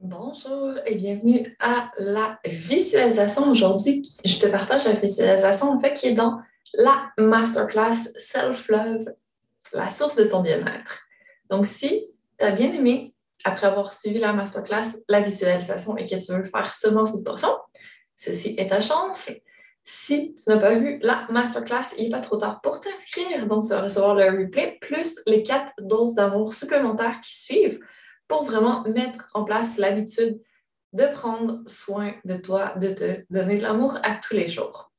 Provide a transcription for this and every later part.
Bonjour et bienvenue à la visualisation. Aujourd'hui, je te partage la visualisation en fait, qui est dans la masterclass Self-Love, la source de ton bien-être. Donc, si tu as bien aimé, après avoir suivi la masterclass, la visualisation et que tu veux faire seulement cette portion, ceci est ta chance. Si tu n'as pas vu la masterclass, il n'est pas trop tard pour t'inscrire. Donc, tu vas recevoir le replay plus les quatre doses d'amour supplémentaires qui suivent pour vraiment mettre en place l'habitude de prendre soin de toi, de te donner de l'amour à tous les jours.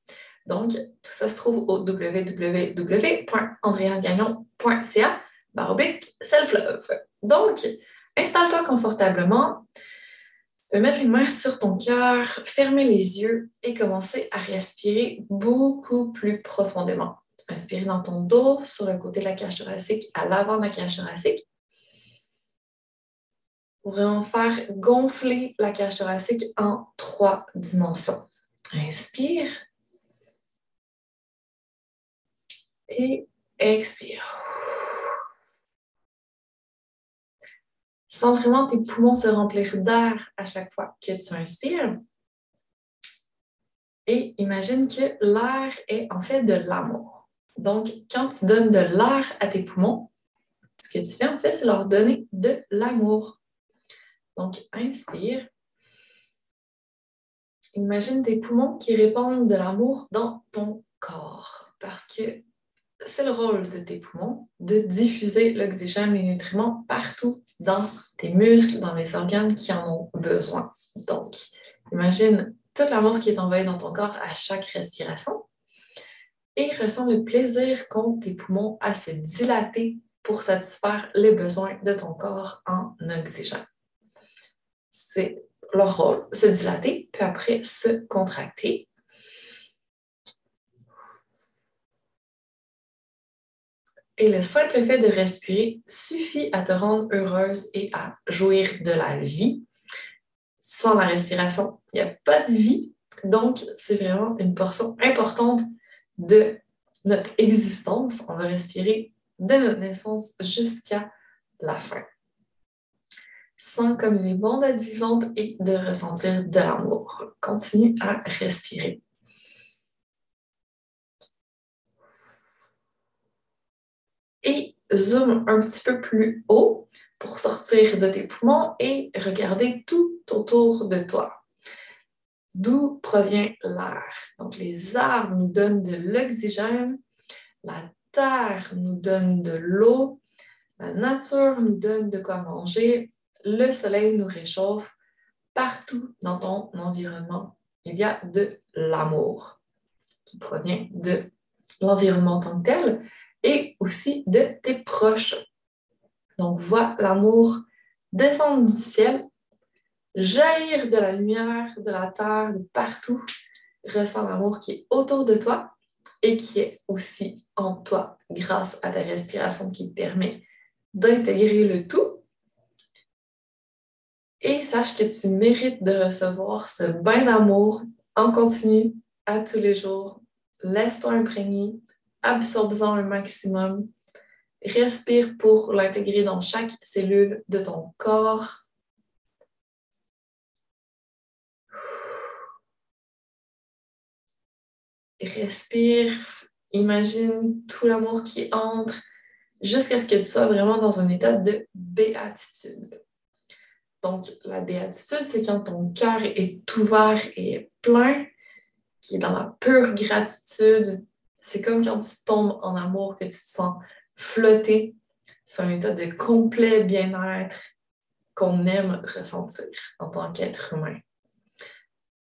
Donc, tout ça se trouve au www.andréangagnon.ca baroblique self-love. Donc, installe-toi confortablement, mettre une main sur ton cœur, fermer les yeux et commencer à respirer beaucoup plus profondément. Inspire dans ton dos, sur le côté de la cage thoracique, à l'avant de la cage thoracique pour vraiment faire gonfler la cage thoracique en trois dimensions. Inspire. Et expire. Sens vraiment tes poumons se remplir d'air à chaque fois que tu inspires. Et imagine que l'air est en fait de l'amour. Donc, quand tu donnes de l'air à tes poumons, ce que tu fais en fait, c'est leur donner de l'amour. Donc, inspire. Imagine tes poumons qui répandent de l'amour dans ton corps parce que c'est le rôle de tes poumons de diffuser l'oxygène, les nutriments partout dans tes muscles, dans les organes qui en ont besoin. Donc, imagine tout l'amour qui est envoyé dans ton corps à chaque respiration et ressens le plaisir qu'ont tes poumons à se dilater pour satisfaire les besoins de ton corps en oxygène c'est leur rôle, se dilater, puis après se contracter. Et le simple fait de respirer suffit à te rendre heureuse et à jouir de la vie. Sans la respiration, il n'y a pas de vie. Donc, c'est vraiment une portion importante de notre existence. On va respirer de notre naissance jusqu'à la fin sens comme une bande vivante et de ressentir de l'amour. Continue à respirer. Et zoom un petit peu plus haut pour sortir de tes poumons et regarder tout autour de toi. D'où provient l'air? Donc, les arbres nous donnent de l'oxygène, la terre nous donne de l'eau, la nature nous donne de quoi manger, le soleil nous réchauffe. Partout dans ton environnement, il y a de l'amour qui provient de l'environnement en tant que tel et aussi de tes proches. Donc, vois l'amour descendre du ciel, jaillir de la lumière, de la terre, de partout. Ressens l'amour qui est autour de toi et qui est aussi en toi grâce à ta respiration qui te permet d'intégrer le tout et sache que tu mérites de recevoir ce bain d'amour en continu à tous les jours. Laisse-toi imprégner, absorbe-en un maximum. Respire pour l'intégrer dans chaque cellule de ton corps. Respire, imagine tout l'amour qui entre jusqu'à ce que tu sois vraiment dans un état de béatitude. Donc, la béatitude, c'est quand ton cœur est ouvert et plein, qui est dans la pure gratitude. C'est comme quand tu tombes en amour, que tu te sens flotter. C'est un état de complet bien-être qu'on aime ressentir en tant qu'être humain.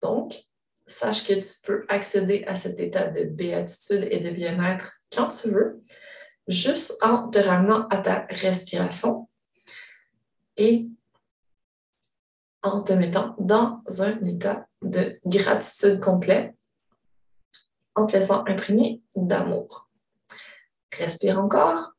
Donc, sache que tu peux accéder à cet état de béatitude et de bien-être quand tu veux, juste en te ramenant à ta respiration et en te mettant dans un état de gratitude complet, en te laissant imprégner d'amour. Respire encore.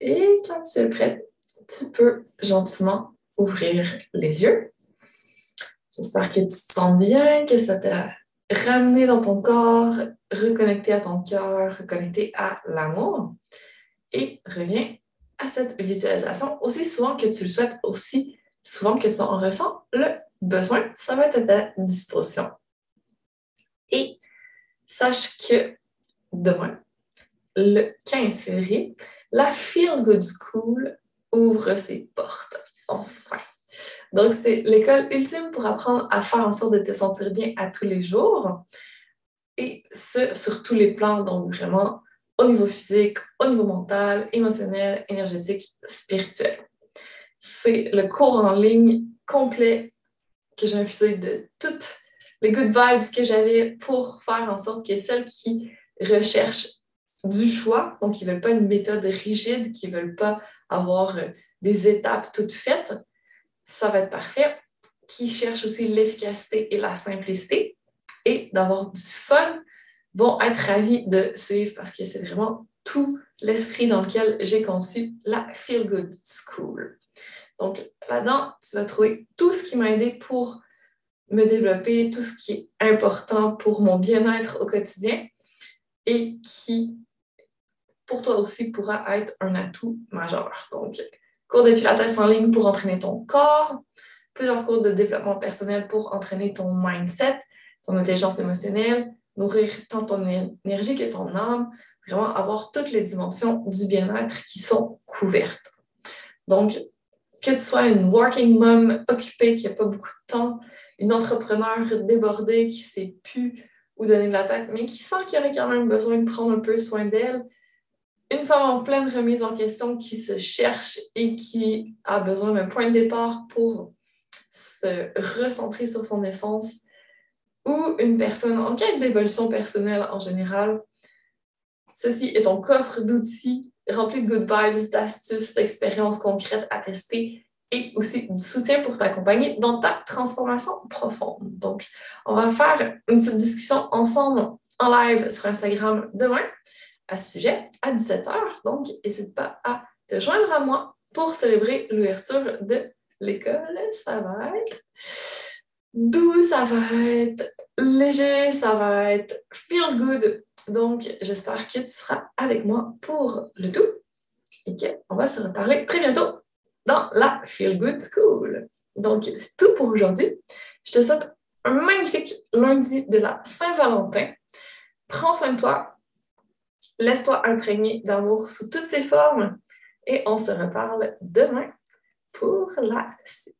Et quand tu es prêt, tu peux gentiment ouvrir les yeux. J'espère que tu te sens bien, que ça t'a ramené dans ton corps, reconnecté à ton cœur, reconnecté à l'amour. Et reviens à cette visualisation aussi souvent que tu le souhaites, aussi souvent que tu en ressens le besoin, ça va être à ta disposition. Et sache que demain, le 15 février, la Feel Good School ouvre ses portes. Enfin. Donc, c'est l'école ultime pour apprendre à faire en sorte de te sentir bien à tous les jours. Et ce, sur tous les plans, donc vraiment au niveau physique, au niveau mental, émotionnel, énergétique, spirituel. C'est le cours en ligne complet que j'ai infusé de toutes les good vibes que j'avais pour faire en sorte que celles qui recherchent du choix, donc qui ne veulent pas une méthode rigide, qui ne veulent pas avoir euh, des étapes toutes faites, ça va être parfait. Qui cherchent aussi l'efficacité et la simplicité et d'avoir du fun, vont être ravis de suivre parce que c'est vraiment tout l'esprit dans lequel j'ai conçu la Feel Good School. Donc là-dedans, tu vas trouver tout ce qui m'a aidé pour me développer, tout ce qui est important pour mon bien-être au quotidien et qui, pour toi aussi, pourra être un atout majeur. Donc, cours de pilates en ligne pour entraîner ton corps, plusieurs cours de développement personnel pour entraîner ton mindset, ton intelligence émotionnelle, nourrir tant ton énergie que ton âme, vraiment avoir toutes les dimensions du bien-être qui sont couvertes. Donc, que tu sois une working mom occupée qui n'a pas beaucoup de temps, une entrepreneur débordée qui ne sait plus où donner de la tête, mais qui sent qu'il aurait quand même besoin de prendre un peu soin d'elle, une femme en pleine remise en question qui se cherche et qui a besoin d'un point de départ pour se recentrer sur son essence, ou une personne en quête d'évolution personnelle en général. Ceci est ton coffre d'outils rempli de good vibes, d'astuces, d'expériences concrètes à tester et aussi du soutien pour t'accompagner dans ta transformation profonde. Donc, on va faire une petite discussion ensemble en live sur Instagram demain à ce sujet à 17h. Donc, n'hésite pas à te joindre à moi pour célébrer l'ouverture de l'école. Ça va être doux, ça va être léger, ça va être feel good. Donc, j'espère que tu seras avec moi pour le tout et qu'on va se reparler très bientôt dans la Feel Good School. Donc, c'est tout pour aujourd'hui. Je te souhaite un magnifique lundi de la Saint-Valentin. Prends soin de toi. Laisse-toi imprégner d'amour sous toutes ses formes et on se reparle demain pour la suite.